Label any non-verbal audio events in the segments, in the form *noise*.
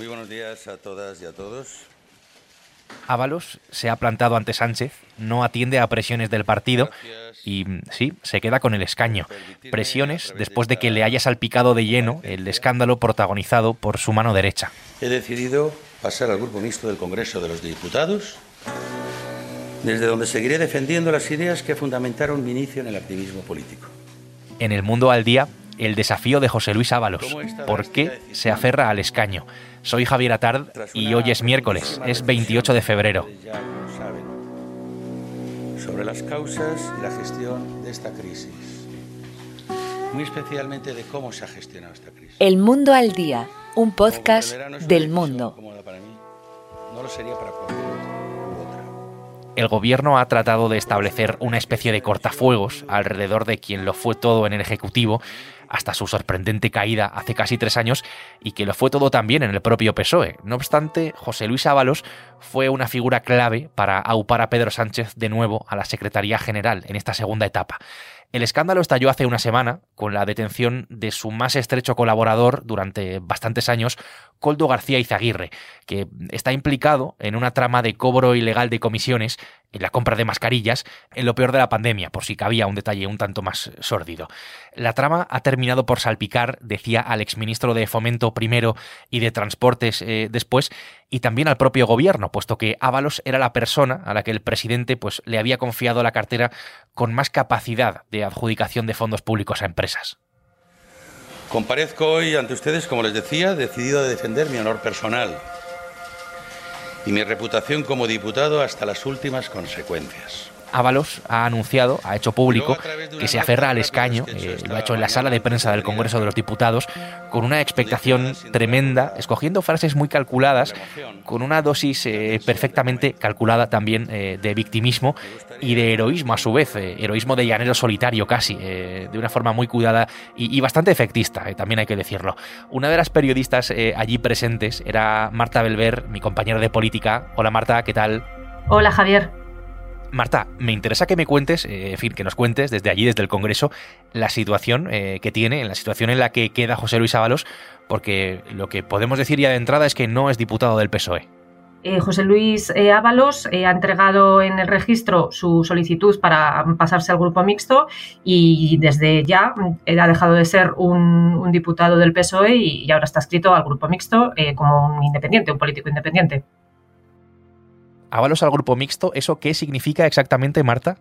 Muy buenos días a todas y a todos. Ábalos se ha plantado ante Sánchez, no atiende a presiones del partido y sí, se queda con el escaño. Presiones después de que le haya salpicado de lleno el escándalo protagonizado por su mano derecha. He decidido pasar al grupo mixto del Congreso de los Diputados, desde donde seguiré defendiendo las ideas que fundamentaron mi inicio en el activismo político. En el mundo al día, el desafío de José Luis Ábalos. ¿Por qué se aferra al escaño? Soy Javier Atard y hoy es miércoles, es 28 de febrero. Sobre las causas y la gestión de esta crisis. Muy especialmente de cómo se ha gestionado esta crisis. El Mundo al Día, un podcast del mundo. No lo sería para. El gobierno ha tratado de establecer una especie de cortafuegos alrededor de quien lo fue todo en el Ejecutivo hasta su sorprendente caída hace casi tres años y que lo fue todo también en el propio PSOE. No obstante, José Luis Ábalos fue una figura clave para aupar a Pedro Sánchez de nuevo a la Secretaría General en esta segunda etapa. El escándalo estalló hace una semana con la detención de su más estrecho colaborador durante bastantes años, Coldo García Izaguirre, que está implicado en una trama de cobro ilegal de comisiones en la compra de mascarillas en lo peor de la pandemia, por si cabía un detalle un tanto más sórdido. La trama ha terminado por salpicar, decía al exministro de Fomento primero y de Transportes eh, después, y también al propio gobierno, puesto que Ábalos era la persona a la que el presidente pues, le había confiado la cartera con más capacidad de adjudicación de fondos públicos a empresas. Comparezco hoy ante ustedes, como les decía, decidido a defender mi honor personal y mi reputación como diputado hasta las últimas consecuencias. Ábalos ha anunciado, ha hecho público, que se aferra al escaño, eh, lo ha hecho en la sala de prensa del Congreso de los Diputados, con una expectación tremenda, escogiendo frases muy calculadas, con una dosis eh, perfectamente calculada también eh, de victimismo y de heroísmo a su vez, heroísmo de llanero solitario casi, de una forma muy cuidada y, y bastante efectista, también hay que decirlo. Una de las periodistas allí presentes era Marta Belver, mi compañera de política. Hola Marta, ¿qué tal? Hola Javier. Marta, me interesa que me cuentes, eh, en fin, que nos cuentes desde allí, desde el Congreso, la situación eh, que tiene, la situación en la que queda José Luis Ábalos, porque lo que podemos decir ya de entrada es que no es diputado del PSOE. Eh, José Luis Ábalos ha entregado en el registro su solicitud para pasarse al grupo mixto y desde ya ha dejado de ser un, diputado del PSOE y, ahora está escrito al grupo mixto como un independiente, un político independiente. Ábalos al grupo mixto, ¿eso qué significa exactamente, Marta?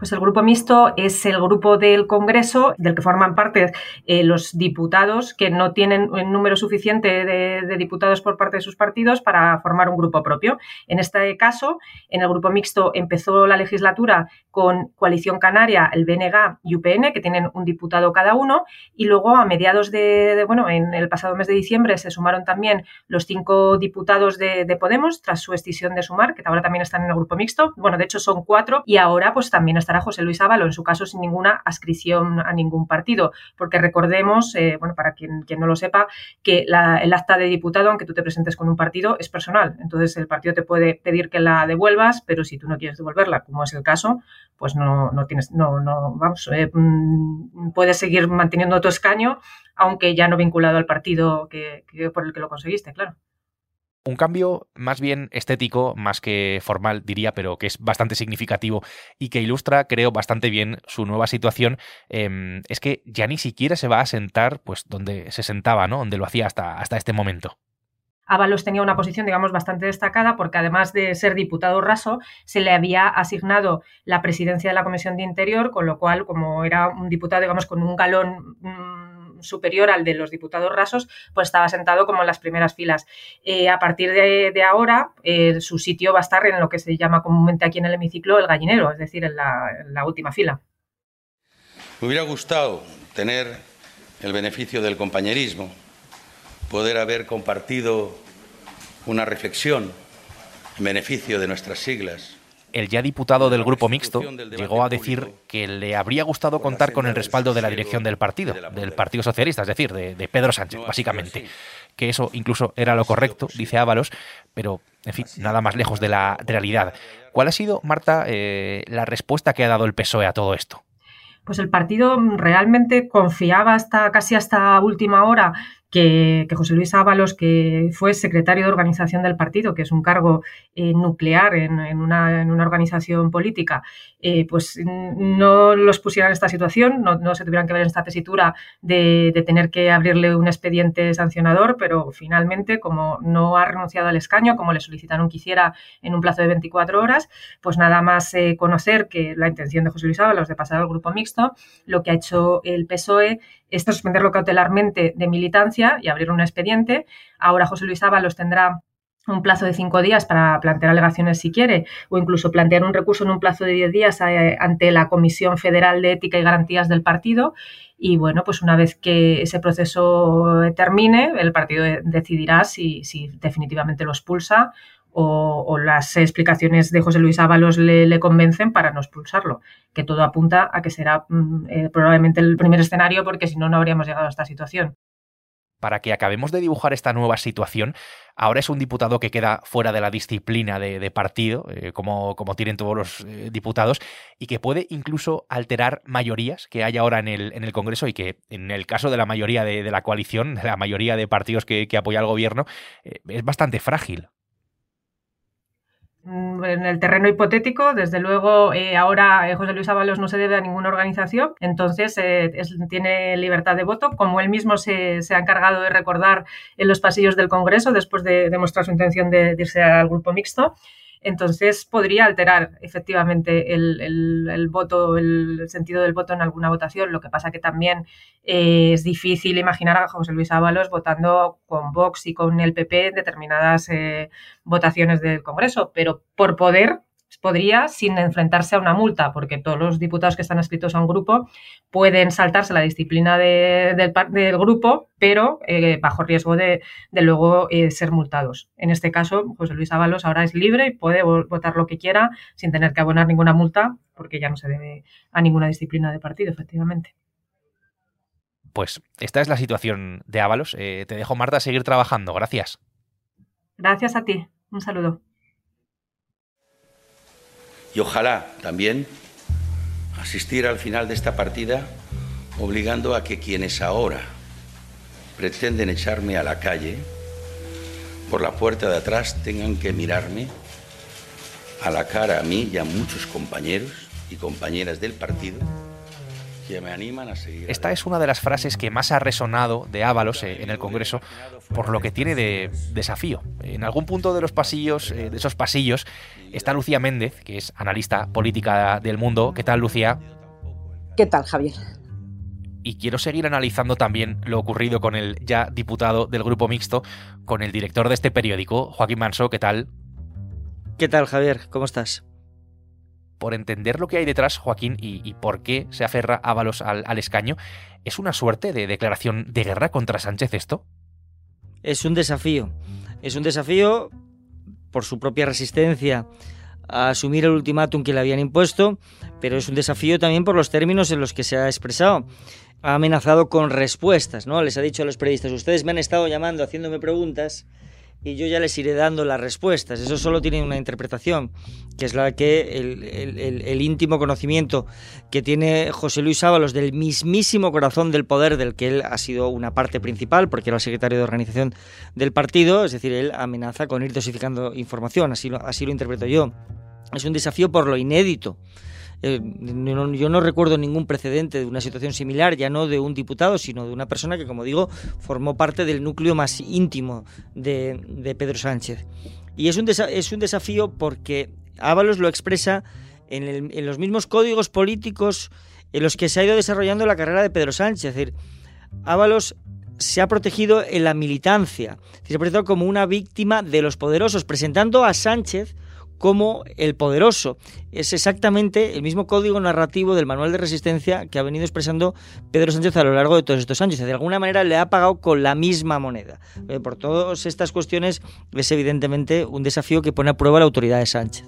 Pues el grupo mixto es el grupo del Congreso del que forman parte eh, los diputados que no tienen un número suficiente de, diputados por parte de sus partidos para formar un grupo propio. En este caso, en el grupo mixto empezó la legislatura con Coalición Canaria, el BNG y UPN, que tienen un diputado cada uno, y luego a mediados de, bueno, en el pasado mes de diciembre se sumaron también los cinco diputados de, de Podemos tras su extinción de Sumar, que ahora también están en el grupo mixto. Bueno, de hecho son cuatro y ahora pues también están estará José Luis Ávalo, en su caso sin ninguna adscripción a ningún partido, porque recordemos, eh, bueno, para quien, no lo sepa, que el acta de diputado, aunque tú te presentes con un partido, es personal. Entonces el partido te puede pedir que la devuelvas, pero si tú no quieres devolverla, como es el caso, pues no, no tienes, no, no, vamos, eh, mm, puedes seguir manteniendo tu escaño, aunque ya no vinculado al partido que por el que lo conseguiste, claro. Un cambio más bien estético, más que formal, diría, pero que es bastante significativo y que ilustra, creo, bastante bien su nueva situación, em, es que ya ni siquiera se va a sentar pues donde se sentaba, ¿no? Donde lo hacía hasta, hasta este momento. Ábalos tenía una posición, digamos, bastante destacada porque además de ser diputado raso, se le había asignado la presidencia de la Comisión de Interior, con lo cual, como era un diputado, digamos, con un galón mm, superior al de los diputados rasos, pues estaba sentado como en las primeras filas. Eh, a partir de, ahora, eh, su sitio va a estar en lo que se llama comúnmente aquí en el hemiciclo el gallinero, es decir, en la, última fila. Me hubiera gustado tener el beneficio del compañerismo, poder haber compartido una reflexión en beneficio de nuestras siglas, el ya diputado del grupo mixto llegó a decir que le habría gustado contar con el respaldo de la dirección del partido, del Partido Socialista, es decir, de, Pedro Sánchez, básicamente. Que eso incluso era lo correcto, dice Ábalos, pero, en fin, nada más lejos de la realidad. ¿Cuál ha sido, Marta, eh, la respuesta que ha dado el PSOE a todo esto? Pues el partido realmente confiaba hasta casi hasta última hora que, José Luis Ábalos, que fue secretario de organización del partido, que es un cargo eh, nuclear en, una, organización política, eh, pues no los pusiera en esta situación, no, se tuvieran que ver en esta tesitura de, tener que abrirle un expediente sancionador, pero finalmente, como no ha renunciado al escaño, como le solicitaron que hiciera en un plazo de 24 horas, pues nada más eh, conocer que la intención de José Luis Ábalos de pasar al grupo mixto, lo que ha hecho el PSOE es suspenderlo cautelarmente de militancia y abrir un expediente. Ahora José Luis Ábalos tendrá un plazo de cinco días para plantear alegaciones si quiere, o incluso plantear un recurso en un plazo de diez días eh, ante la Comisión Federal de Ética y Garantías del partido. Y bueno, pues una vez que ese proceso termine, el partido decidirá si, si definitivamente lo expulsa o, las explicaciones de José Luis Ábalos le, convencen para no expulsarlo, que todo apunta a que será mm, eh, probablemente el primer escenario porque si no, no habríamos llegado a esta situación. Para que acabemos de dibujar esta nueva situación, ahora es un diputado que queda fuera de la disciplina de, partido, eh, como, como, tienen todos los eh, diputados, y que puede incluso alterar mayorías que hay ahora en el, en el Congreso y que en el caso de la mayoría de, la coalición, de la mayoría de partidos que, que apoya al gobierno, es bastante frágil. Mm, en el terreno hipotético, desde luego, eh, ahora eh, José Luis Ábalos no se debe a ninguna organización, entonces eh, tiene libertad de voto, como él mismo se, ha encargado de recordar en los pasillos del Congreso después de demostrar su intención de irse al grupo mixto. Entonces podría alterar efectivamente el, voto, el sentido del voto en alguna votación. Lo que pasa que también eh, es difícil imaginar a José Luis Ábalos votando con Vox y con el PP en determinadas eh, votaciones del Congreso, pero por poder podría sin enfrentarse a una multa, porque todos los diputados que están escritos a un grupo pueden saltarse la disciplina del, grupo, pero eh, bajo riesgo de, luego eh, ser multados. En este caso, José Luis Ábalos ahora es libre y puede votar lo que quiera sin tener que abonar ninguna multa, porque ya no se debe a ninguna disciplina de partido, efectivamente. Pues esta es la situación de Ábalos. Eh, te dejo, Marta, seguir trabajando. Gracias. Gracias a ti. Un saludo y ojalá también asistir al final de esta partida obligando a que quienes ahora pretenden echarme a la calle por la puerta de atrás tengan que mirarme a la cara a mí y a muchos compañeros y compañeras del partido me animan a seguir. Esta es una de las frases que más ha resonado de Ábalos eh, en el Congreso por lo que tiene de desafío. En algún punto de los pasillos, eh, de esos pasillos, está Lucía Méndez, que es analista política del mundo. ¿Qué tal, Lucía? ¿Qué tal, Javier? Y quiero seguir analizando también lo ocurrido con el ya diputado del grupo mixto, con el director de este periódico, Joaquín Manso. ¿Qué tal? ¿Qué tal, Javier? ¿Cómo estás? Por entender lo que hay detrás, Joaquín, y, por qué se aferra Ábalos al, al escaño, ¿es una suerte de declaración de guerra contra Sánchez esto? Es un desafío. Es un desafío por su propia resistencia a asumir el ultimátum que le habían impuesto, pero es un desafío también por los términos en los que se ha expresado. Ha amenazado con respuestas, ¿no? Les ha dicho a los periodistas, ustedes me han estado llamando, haciéndome preguntas, y yo ya les iré dando las respuestas. Eso solo tiene una interpretación, que es la que el, íntimo conocimiento que tiene José Luis Ábalos del mismísimo corazón del poder del que él ha sido una parte principal, porque era el secretario de organización del partido, es decir, él amenaza con ir dosificando información, así así lo interpreto yo. Es un desafío por lo inédito eh, yo no recuerdo ningún precedente de una situación similar, ya no de un diputado, sino de una persona que, como digo, formó parte del núcleo más íntimo de, Pedro Sánchez. Y es un, es un desafío porque Ábalos lo expresa en, los mismos códigos políticos en los que se ha ido desarrollando la carrera de Pedro Sánchez. Es decir, Ábalos se ha protegido en la militancia, se ha presentado como una víctima de los poderosos, presentando a Sánchez como el poderoso. Es exactamente el mismo código narrativo del manual de resistencia que ha venido expresando Pedro Sánchez a lo largo de todos estos años. De alguna manera le ha pagado con la misma moneda. Eh, por todas estas cuestiones es evidentemente un desafío que pone a prueba la autoridad de Sánchez.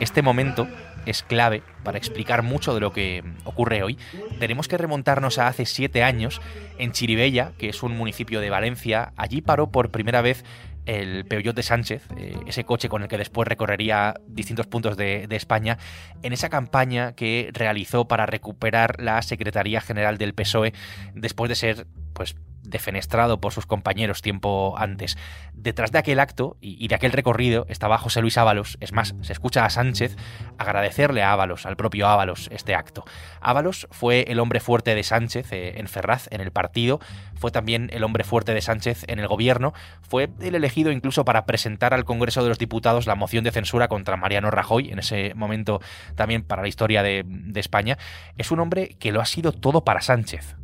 Este momento es clave para explicar mucho de lo que ocurre hoy. Tenemos que remontarnos a hace siete años en Chiribella, que es un municipio de Valencia. Allí paró por primera vez el Peugeot de Sánchez, eh, ese coche con el que después recorrería distintos puntos de, de, España, en esa campaña que realizó para recuperar la Secretaría General del PSOE después de ser pues defenestrado por sus compañeros tiempo antes. Detrás de aquel acto y de aquel recorrido estaba José Luis Ábalos. Es más, se escucha a Sánchez agradecerle a Ábalos, al propio Ábalos, este acto. Ábalos fue el hombre fuerte de Sánchez eh, en Ferraz, en el partido, fue también el hombre fuerte de Sánchez en el gobierno, fue el elegido incluso para presentar al Congreso de los Diputados la moción de censura contra Mariano Rajoy, en ese momento también para la historia de, de España. Es un hombre que lo ha sido todo para Sánchez.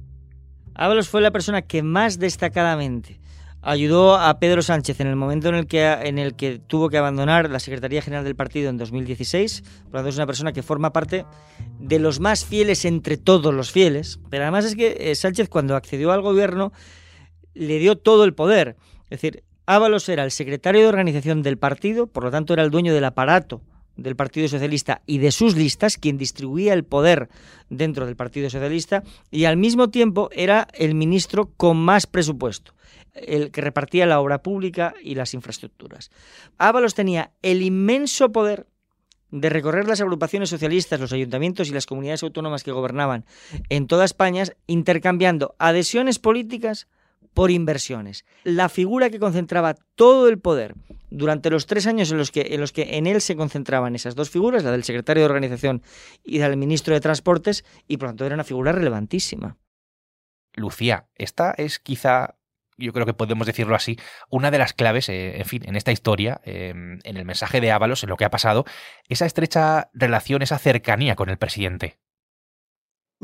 Ábalos fue la persona que más destacadamente ayudó a Pedro Sánchez en el momento en el que, en el que tuvo que abandonar la Secretaría General del partido en 2016. Por lo tanto, es una persona que forma parte de los más fieles entre todos los fieles. Pero además es que eh, Sánchez, cuando accedió al gobierno, le dio todo el poder. Es decir, Ábalos era el secretario de organización del partido, por lo tanto era el dueño del aparato del Partido Socialista y de sus listas, quien distribuía el poder dentro del Partido Socialista, y al mismo tiempo era el ministro con más presupuesto, el que repartía la obra pública y las infraestructuras. Ábalos tenía el inmenso poder de recorrer las agrupaciones socialistas, los ayuntamientos y las comunidades autónomas que gobernaban en toda España, intercambiando adhesiones políticas por inversiones. La figura que concentraba todo el poder durante los tres años en los, que, en los que en él se concentraban esas dos figuras, la del secretario de organización y la del ministro de Transportes, y por lo tanto era una figura relevantísima. Lucía, esta es quizá, yo creo que podemos decirlo así, una de las claves, eh, en fin, en esta historia, eh, en el mensaje de Ábalos, en lo que ha pasado, esa estrecha relación, esa cercanía con el presidente.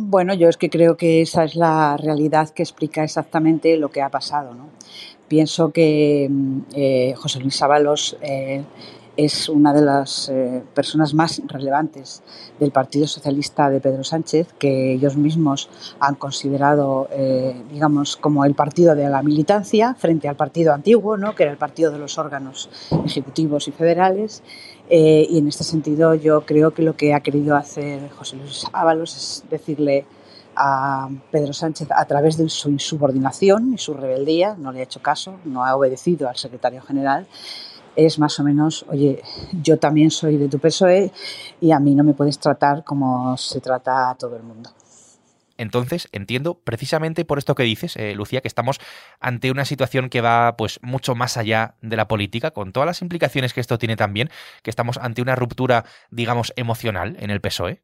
Bueno, yo es que creo que esa es la realidad que explica exactamente lo que ha pasado. ¿no? Pienso que mm, eh, José Luis Ábalos eh, es una de las eh, personas más relevantes del Partido Socialista de Pedro Sánchez, que ellos mismos han considerado, digamos, como el partido de la militancia frente al partido antiguo, ¿no? que era el partido de los órganos ejecutivos y federales. Y en este sentido yo creo que lo que ha querido hacer José Luis Ábalos es decirle a Pedro Sánchez a través de su insubordinación y su rebeldía, no le ha hecho caso, no ha obedecido al secretario general, es más o menos, oye, yo también soy de tu PSOE y a mí no me puedes tratar como se trata a todo el mundo. Entonces, entiendo precisamente por esto que dices, eh, Lucía, que estamos ante una situación que va pues mucho más allá de la política, con todas las implicaciones que esto tiene también, que estamos ante una ruptura, digamos, emocional en el PSOE.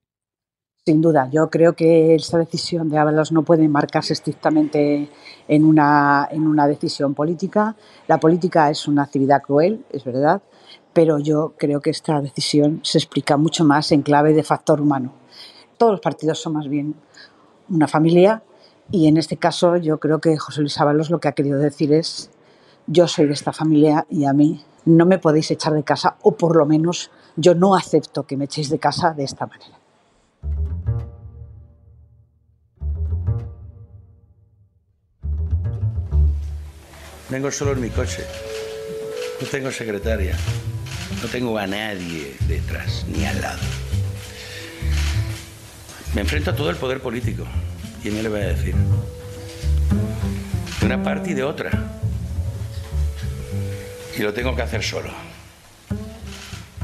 Sin duda, yo creo que esta decisión de Ábalos no puede marcarse estrictamente en una, en una decisión política. La política es una actividad cruel, es verdad, pero yo creo que esta decisión se explica mucho más en clave de factor humano. Todos los partidos son más bien una familia y en este caso yo creo que José Luis Ábalos lo que ha querido decir es yo soy de esta familia y a mí no me podéis echar de casa o por lo menos yo no acepto que me echéis de casa de esta manera. Vengo solo en mi coche. No tengo secretaria. No tengo a nadie detrás ni al lado. Me enfrento a todo el poder político. ¿Quién me le va a decir? De una parte y de otra. Y lo tengo que hacer solo.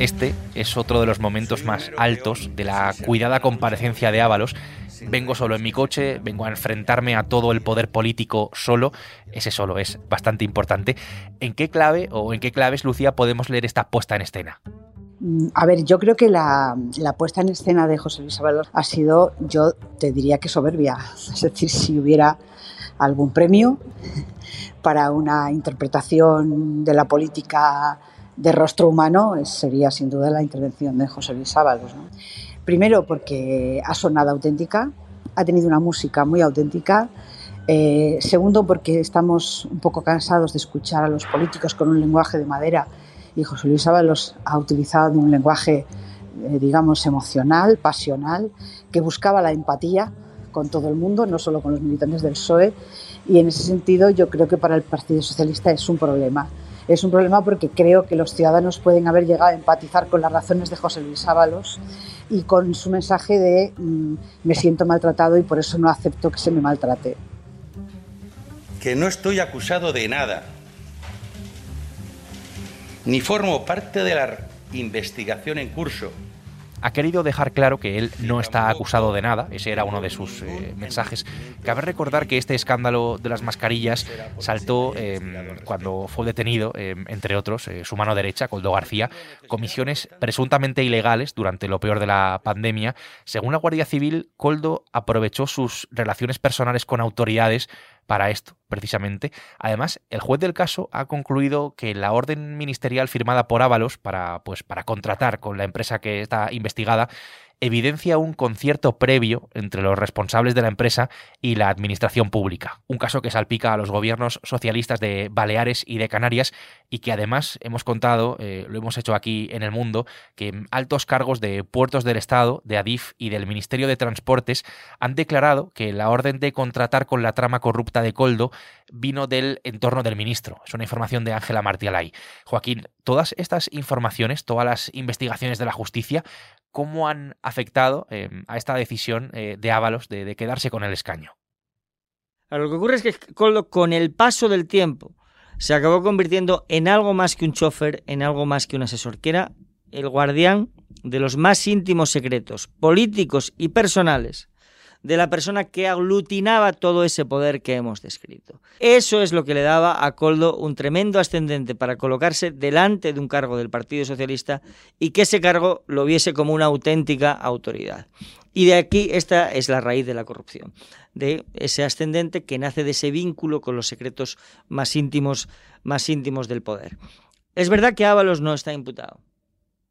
Este es otro de los momentos más altos de la cuidada comparecencia de Ábalos. Vengo solo en mi coche, vengo a enfrentarme a todo el poder político solo. Ese solo es bastante importante. ¿En qué clave o en qué claves, Lucía, podemos leer esta puesta en escena? A ver, yo creo que la, la, puesta en escena de José Luis Ábalos ha sido, yo te diría que soberbia. *laughs* Es decir, si hubiera algún premio para una interpretación de la política de rostro humano, sería sin duda la intervención de José Luis Ábalos. ¿no? Primero porque ha sonado auténtica, ha tenido una música muy auténtica. Eh, segundo porque estamos un poco cansados de escuchar a los políticos con un lenguaje de madera y José Luis Ábalos ha utilizado un lenguaje, eh, digamos, emocional, pasional, que buscaba la empatía con todo el mundo, no solo con los militantes del PSOE, y en ese sentido yo creo que para el Partido Socialista es un problema. Es un problema porque creo que los ciudadanos pueden haber llegado a empatizar con las razones de José Luis Ábalos y con su mensaje de mmm, me siento maltratado y por eso no acepto que se me maltrate. Que no estoy acusado de nada ni formo parte de la investigación en curso ha querido dejar claro que él no está acusado de nada, ese era uno de sus eh, mensajes. Cabe recordar que este escándalo de las mascarillas saltó em, cuando fue detenido, em, entre otros, eh, su mano derecha, Coldo García, comisiones presuntamente ilegales durante lo peor de la pandemia. Según la Guardia Civil, Coldo aprovechó sus relaciones personales con autoridades para esto, precisamente. Además, el juez del caso ha concluido que la orden ministerial firmada por Ábalos para, pues, para contratar con la empresa que está investigada evidencia un concierto previo entre los responsables de la empresa y la administración pública. Un caso que salpica a los gobiernos socialistas de Baleares y de Canarias y que además hemos contado, eh, lo hemos hecho aquí en el mundo, que altos cargos de puertos del Estado, de Adif y del Ministerio de Transportes han declarado que la orden de contratar con la trama corrupta de Coldo vino del entorno del ministro. Es una información de Ángela Martialay. Joaquín, todas estas informaciones, todas las investigaciones de la justicia, cómo han afectado em, a esta decisión eh, de Ábalos de, quedarse con el escaño. lo que ocurre es que con el paso del tiempo se acabó convirtiendo en algo más que un chofer, en algo más que un asesor, que era el guardián de los más íntimos secretos políticos y personales de la persona que aglutinaba todo ese poder que hemos descrito. Eso es lo que le daba a Coldo un tremendo ascendente para colocarse delante de un cargo del Partido Socialista y que ese cargo lo viese como una auténtica autoridad. Y de aquí esta es la raíz de la corrupción, de ese ascendente que nace de ese vínculo con los secretos más íntimos, más íntimos del poder. Es verdad que Ábalos no está imputado,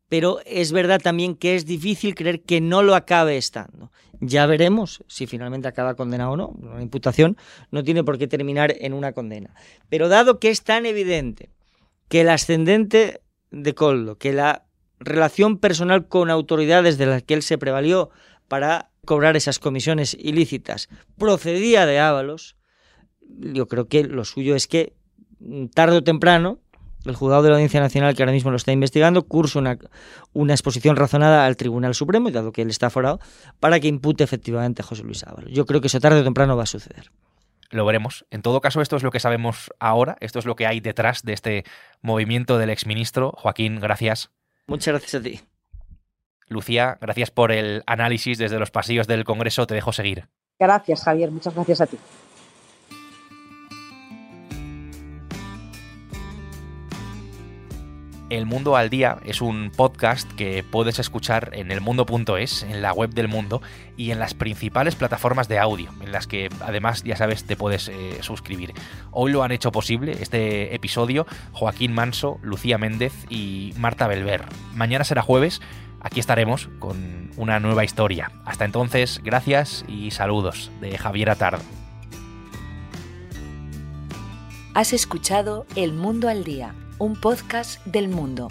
pero es verdad también que es difícil creer que no lo acabe estando. Ya veremos si finalmente acaba condenado o no. Una imputación no tiene por qué terminar en una condena. Pero dado que es tan evidente que el ascendente de Coldo, que la relación personal con autoridades de las que él se prevalió para cobrar esas comisiones ilícitas procedía de Ábalos, yo creo que lo suyo es que tarde o temprano el juzgado de la Audiencia Nacional, que ahora mismo lo está investigando, cursa una, una exposición razonada al Tribunal Supremo, dado que él está forado, para que impute efectivamente a José Luis Ábalos. Yo creo que eso tarde o temprano va a suceder. Lo veremos. En todo caso, esto es lo que sabemos ahora, esto es lo que hay detrás de este movimiento del exministro. Joaquín, gracias. Muchas gracias a ti. Lucía, gracias por el análisis desde los pasillos del Congreso. Te dejo seguir. Gracias, Javier. Muchas gracias a ti. El Mundo al Día es un podcast que puedes escuchar en elmundo.es, en la web del mundo y en las principales plataformas de audio, en las que además, ya sabes, te puedes eh, suscribir. Hoy lo han hecho posible este episodio Joaquín Manso, Lucía Méndez y Marta Belver. Mañana será jueves, aquí estaremos con una nueva historia. Hasta entonces, gracias y saludos de Javier Atard. Has escuchado El Mundo al Día un podcast del mundo